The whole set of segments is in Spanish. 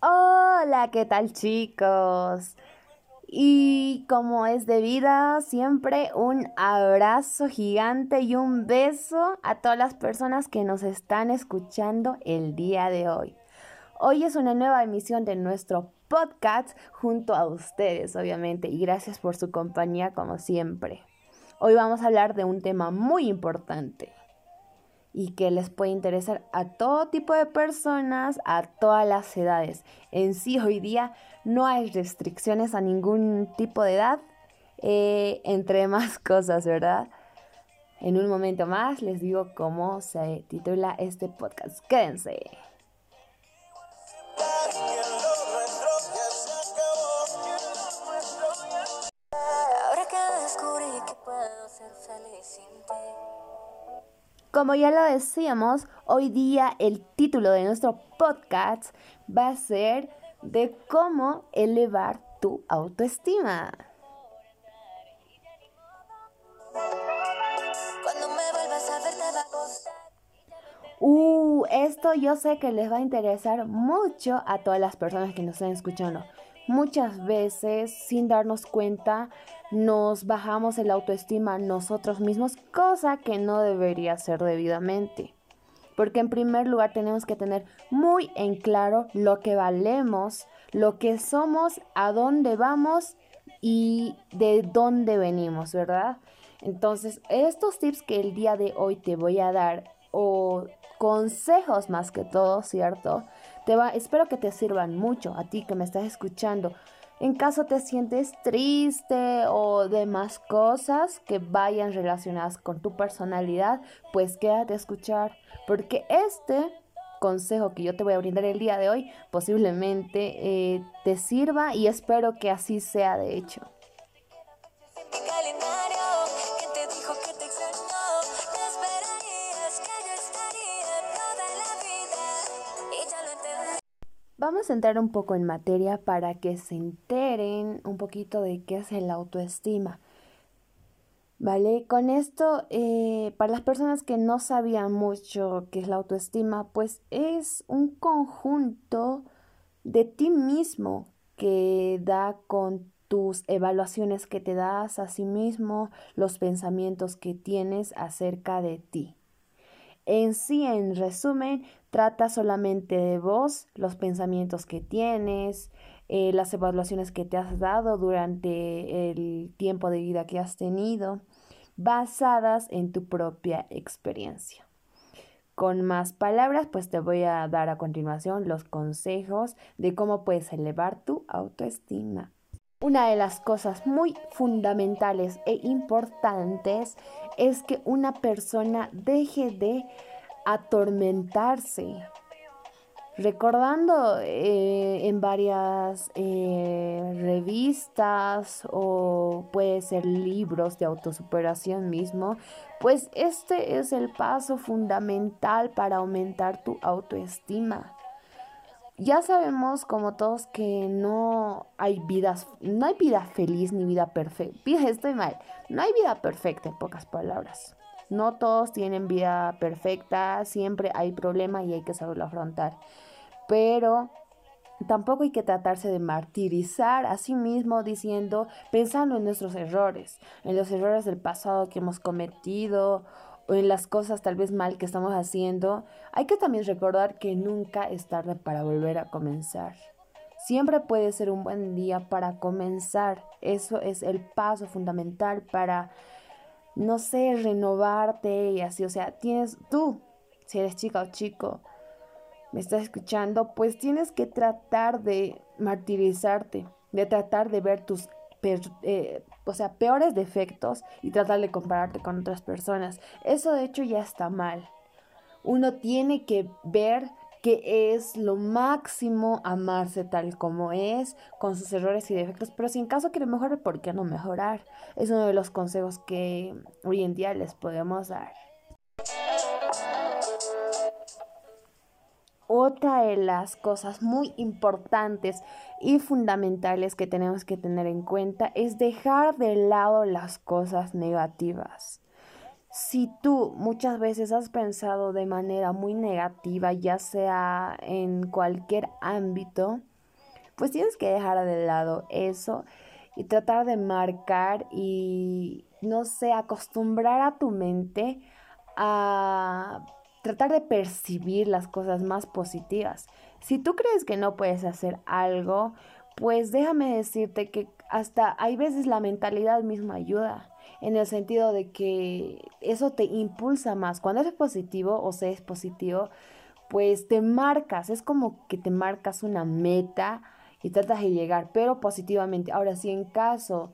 Hola, ¿qué tal chicos? Y como es de vida, siempre un abrazo gigante y un beso a todas las personas que nos están escuchando el día de hoy. Hoy es una nueva emisión de nuestro podcast junto a ustedes, obviamente, y gracias por su compañía como siempre. Hoy vamos a hablar de un tema muy importante y que les puede interesar a todo tipo de personas, a todas las edades. En sí, hoy día no hay restricciones a ningún tipo de edad, eh, entre más cosas, ¿verdad? En un momento más les digo cómo se titula este podcast. Quédense. Como ya lo decíamos, hoy día el título de nuestro podcast va a ser de cómo elevar tu autoestima. Uh, esto yo sé que les va a interesar mucho a todas las personas que nos están escuchando. Muchas veces, sin darnos cuenta, nos bajamos el autoestima nosotros mismos, cosa que no debería ser debidamente. Porque en primer lugar tenemos que tener muy en claro lo que valemos, lo que somos, a dónde vamos y de dónde venimos, ¿verdad? Entonces, estos tips que el día de hoy te voy a dar, o consejos más que todo, ¿cierto? Te va, espero que te sirvan mucho a ti que me estás escuchando. En caso te sientes triste o demás cosas que vayan relacionadas con tu personalidad, pues quédate a escuchar, porque este consejo que yo te voy a brindar el día de hoy posiblemente eh, te sirva y espero que así sea de hecho. Vamos a entrar un poco en materia para que se enteren un poquito de qué es el autoestima. ¿Vale? Con esto, eh, para las personas que no sabían mucho qué es la autoestima, pues es un conjunto de ti mismo que da con tus evaluaciones que te das a sí mismo, los pensamientos que tienes acerca de ti. En sí, en resumen, trata solamente de vos, los pensamientos que tienes, eh, las evaluaciones que te has dado durante el tiempo de vida que has tenido, basadas en tu propia experiencia. Con más palabras, pues te voy a dar a continuación los consejos de cómo puedes elevar tu autoestima. Una de las cosas muy fundamentales e importantes es que una persona deje de atormentarse. Recordando eh, en varias eh, revistas o puede ser libros de autosuperación mismo, pues este es el paso fundamental para aumentar tu autoestima. Ya sabemos como todos que no hay vidas, no hay vida feliz ni vida perfecta. Estoy mal. No hay vida perfecta en pocas palabras. No todos tienen vida perfecta, siempre hay problemas y hay que saberlo afrontar. Pero tampoco hay que tratarse de martirizar a sí mismo diciendo, pensando en nuestros errores, en los errores del pasado que hemos cometido o en las cosas tal vez mal que estamos haciendo, hay que también recordar que nunca es tarde para volver a comenzar. Siempre puede ser un buen día para comenzar. Eso es el paso fundamental para, no sé, renovarte y así. O sea, tienes tú, si eres chica o chico, me estás escuchando, pues tienes que tratar de martirizarte, de tratar de ver tus eh, o sea, peores defectos y tratar de compararte con otras personas. Eso de hecho ya está mal. Uno tiene que ver que es lo máximo amarse tal como es, con sus errores y defectos, pero si en caso quiere mejorar, ¿por qué no mejorar? Es uno de los consejos que hoy en día les podemos dar. Otra de las cosas muy importantes y fundamentales que tenemos que tener en cuenta es dejar de lado las cosas negativas. Si tú muchas veces has pensado de manera muy negativa, ya sea en cualquier ámbito, pues tienes que dejar de lado eso y tratar de marcar y, no sé, acostumbrar a tu mente a tratar de percibir las cosas más positivas. Si tú crees que no puedes hacer algo, pues déjame decirte que hasta hay veces la mentalidad misma ayuda, en el sentido de que eso te impulsa más. Cuando eres positivo o se es positivo, pues te marcas, es como que te marcas una meta y tratas de llegar, pero positivamente. Ahora, si en caso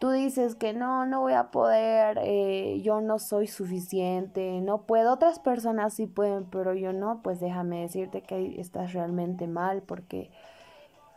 tú dices que no, no voy a poder, eh, yo no soy suficiente, no puedo, otras personas sí pueden, pero yo no, pues déjame decirte que estás realmente mal porque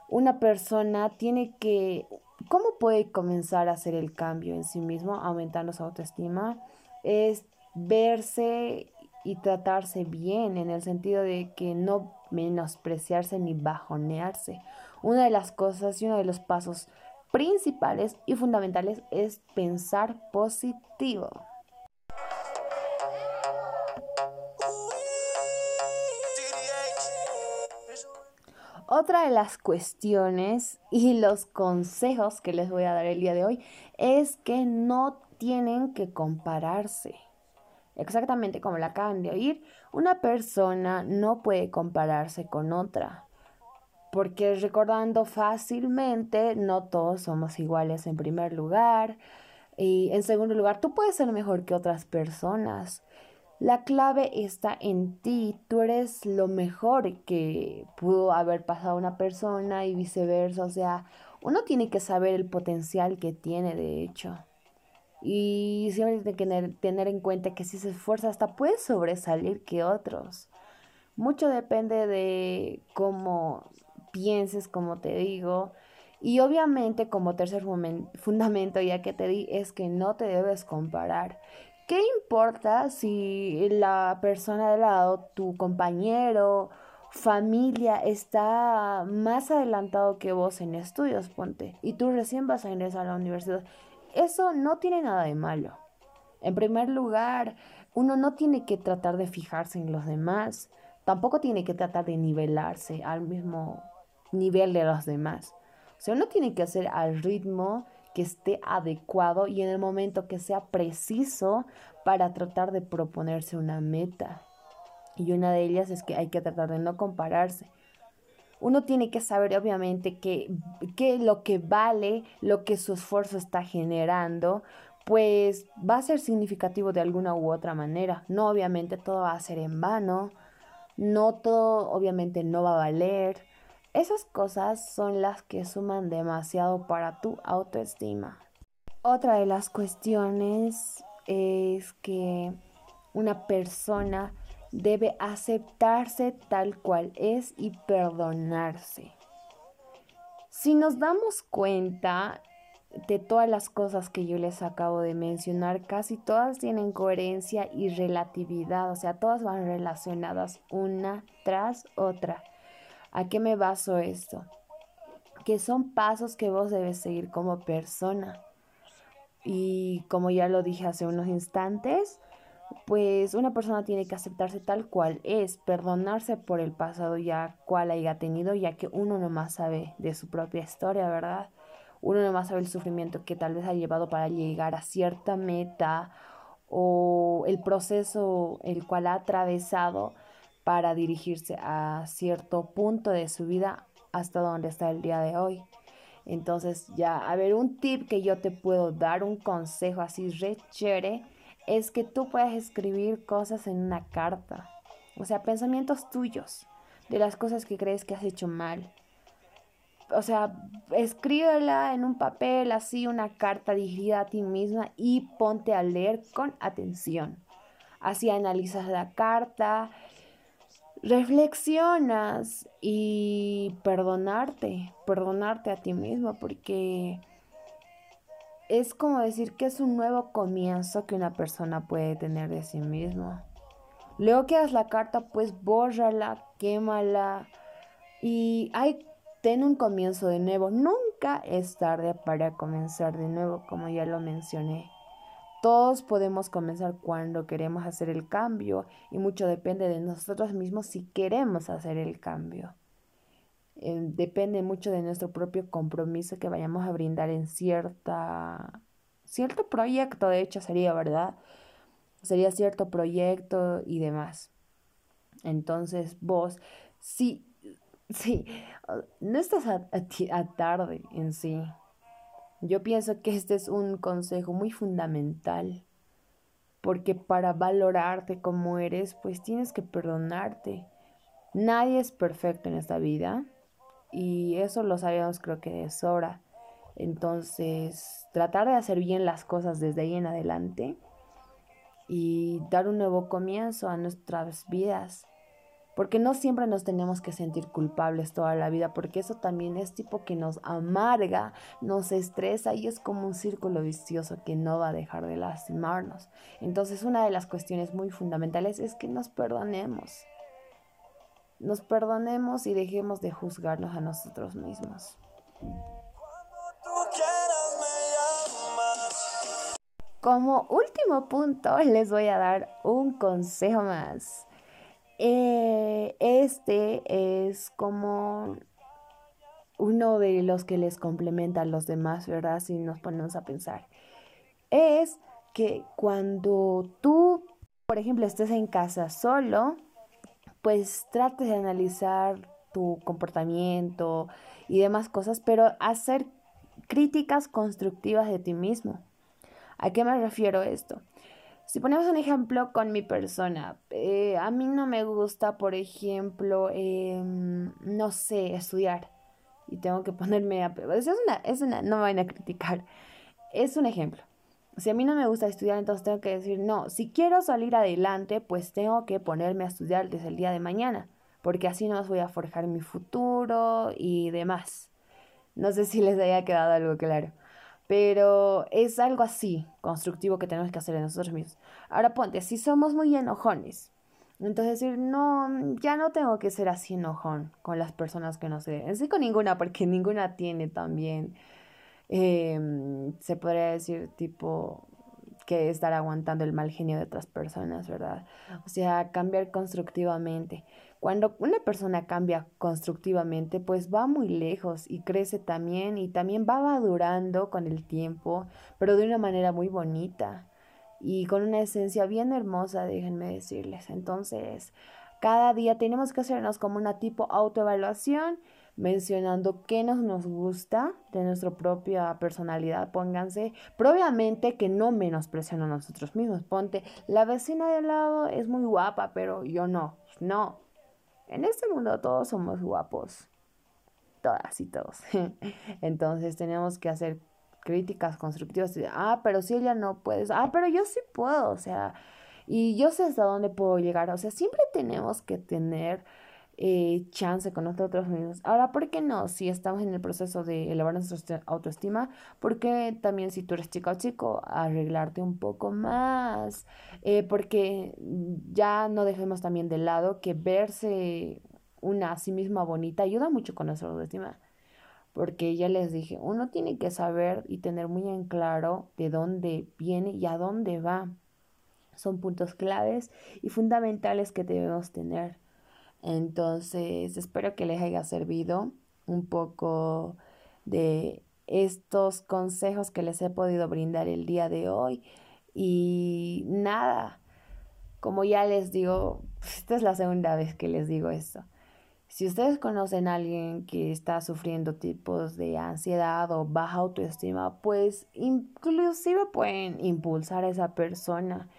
una persona tiene que, ¿cómo puede comenzar a hacer el cambio en sí mismo, aumentando su autoestima? Es verse y tratarse bien en el sentido de que no menospreciarse ni bajonearse. Una de las cosas y uno de los pasos principales y fundamentales es pensar positivo. Otra de las cuestiones y los consejos que les voy a dar el día de hoy es que no tienen que compararse. Exactamente como la acaban de oír, una persona no puede compararse con otra. Porque recordando fácilmente, no todos somos iguales en primer lugar. Y en segundo lugar, tú puedes ser mejor que otras personas. La clave está en ti, tú eres lo mejor que pudo haber pasado una persona y viceversa, o sea, uno tiene que saber el potencial que tiene de hecho. Y siempre tiene que tener, tener en cuenta que si se esfuerza hasta puede sobresalir que otros. Mucho depende de cómo pienses, como te digo. Y obviamente como tercer fundamento ya que te di es que no te debes comparar. ¿Qué importa si la persona de lado, tu compañero, familia, está más adelantado que vos en estudios, ponte, y tú recién vas a ingresar a la universidad? Eso no tiene nada de malo. En primer lugar, uno no tiene que tratar de fijarse en los demás, tampoco tiene que tratar de nivelarse al mismo nivel de los demás. O sea, uno tiene que hacer al ritmo que esté adecuado y en el momento que sea preciso para tratar de proponerse una meta. Y una de ellas es que hay que tratar de no compararse. Uno tiene que saber obviamente que, que lo que vale, lo que su esfuerzo está generando, pues va a ser significativo de alguna u otra manera. No obviamente todo va a ser en vano, no todo obviamente no va a valer, esas cosas son las que suman demasiado para tu autoestima. Otra de las cuestiones es que una persona debe aceptarse tal cual es y perdonarse. Si nos damos cuenta de todas las cosas que yo les acabo de mencionar, casi todas tienen coherencia y relatividad, o sea, todas van relacionadas una tras otra. ¿A qué me baso esto? Que son pasos que vos debes seguir como persona. Y como ya lo dije hace unos instantes, pues una persona tiene que aceptarse tal cual es, perdonarse por el pasado ya cual haya tenido, ya que uno no más sabe de su propia historia, ¿verdad? Uno no más sabe el sufrimiento que tal vez ha llevado para llegar a cierta meta o el proceso el cual ha atravesado para dirigirse a cierto punto de su vida hasta donde está el día de hoy. Entonces, ya, a ver, un tip que yo te puedo dar, un consejo así re es que tú puedas escribir cosas en una carta. O sea, pensamientos tuyos, de las cosas que crees que has hecho mal. O sea, escríbela en un papel, así, una carta dirigida a ti misma y ponte a leer con atención. Así analizas la carta, reflexionas y perdonarte, perdonarte a ti mismo, porque es como decir que es un nuevo comienzo que una persona puede tener de sí mismo. Luego que hagas la carta, pues bórrala, quémala y hay, ten un comienzo de nuevo. Nunca es tarde para comenzar de nuevo, como ya lo mencioné. Todos podemos comenzar cuando queremos hacer el cambio y mucho depende de nosotros mismos si queremos hacer el cambio. Eh, depende mucho de nuestro propio compromiso que vayamos a brindar en cierta, cierto proyecto, de hecho sería, ¿verdad? Sería cierto proyecto y demás. Entonces vos, sí, sí, no estás a, a tarde en sí. Yo pienso que este es un consejo muy fundamental, porque para valorarte como eres, pues tienes que perdonarte. Nadie es perfecto en esta vida y eso lo sabemos creo que de sobra. Entonces, tratar de hacer bien las cosas desde ahí en adelante y dar un nuevo comienzo a nuestras vidas. Porque no siempre nos tenemos que sentir culpables toda la vida, porque eso también es tipo que nos amarga, nos estresa y es como un círculo vicioso que no va a dejar de lastimarnos. Entonces una de las cuestiones muy fundamentales es que nos perdonemos. Nos perdonemos y dejemos de juzgarnos a nosotros mismos. Como último punto, les voy a dar un consejo más. Eh, este es como uno de los que les complementa a los demás, ¿verdad? Si nos ponemos a pensar. Es que cuando tú, por ejemplo, estés en casa solo, pues trates de analizar tu comportamiento y demás cosas, pero hacer críticas constructivas de ti mismo. ¿A qué me refiero esto? Si ponemos un ejemplo con mi persona, eh, a mí no me gusta, por ejemplo, em, no sé, estudiar. Y tengo que ponerme a... Es una, es una, no me van a criticar. Es un ejemplo. Si a mí no me gusta estudiar, entonces tengo que decir, no, si quiero salir adelante, pues tengo que ponerme a estudiar desde el día de mañana, porque así no voy a forjar mi futuro y demás. No sé si les haya quedado algo claro. Pero es algo así, constructivo que tenemos que hacer en nosotros mismos. Ahora ponte, si somos muy enojones, entonces decir, no, ya no tengo que ser así enojón con las personas que no sé. En sí con ninguna, porque ninguna tiene también, em, se podría decir, tipo, que estar aguantando el mal genio de otras personas, ¿verdad? O sea, cambiar constructivamente. Cuando una persona cambia constructivamente, pues va muy lejos y crece también y también va madurando con el tiempo, pero de una manera muy bonita y con una esencia bien hermosa, déjenme decirles. Entonces, cada día tenemos que hacernos como una tipo autoevaluación mencionando qué nos, gusta de nuestra propia personalidad, pónganse, probablemente que no menosprecian a nosotros mismos, ponte, la vecina de al lado es muy guapa, pero yo no, no, en este mundo todos somos guapos. Todas y todos. Entonces tenemos que hacer críticas constructivas. Ah, pero si ella no puede. Ah, pero yo sí puedo. O sea, y yo sé hasta dónde puedo llegar. O sea, siempre tenemos que tener eh, chance con nosotros mismos. Ahora, ¿por qué no? Si estamos en el proceso de elevar nuestra autoestima, ¿por qué también si tú eres chica o chico, arreglarte un poco más? Eh, porque ya no dejemos también de lado que verse una a sí misma bonita ayuda mucho con nuestra autoestima. Porque ya les dije, uno tiene que saber y tener muy en claro de dónde viene y a dónde va. Son puntos claves y fundamentales que debemos tener. Entonces, espero que les haya servido un poco de estos consejos que les he podido brindar el día de hoy. Y nada, como ya les digo, esta es la segunda vez que les digo esto. Si ustedes conocen a alguien que está sufriendo tipos de ansiedad o baja autoestima, pues inclusive pueden impulsar a esa persona.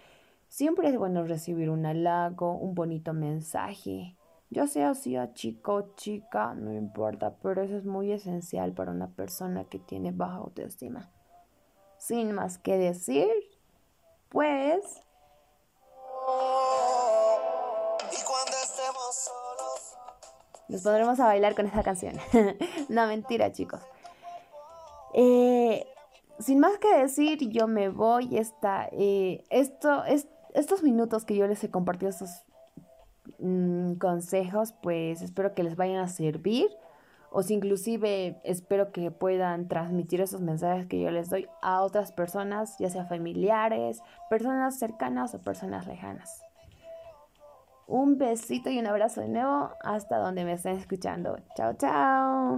Siempre es bueno recibir un halago, un bonito mensaje, ya sea sea chico o chica, no importa, pero eso es muy esencial para una persona que tiene baja autoestima. Sin más que decir, pues... Nos podremos a bailar con esta canción. no, mentira, chicos. Eh, sin más que decir, yo me voy. Esta, eh, esto, es, estos minutos que yo les he compartido, estos Mm, consejos, pues espero que les vayan a servir o si inclusive espero que puedan transmitir esos mensajes que yo les doy a otras personas, ya sea familiares, personas cercanas o personas lejanas. Un besito y un abrazo de nuevo hasta donde me estén escuchando. Chao, chao.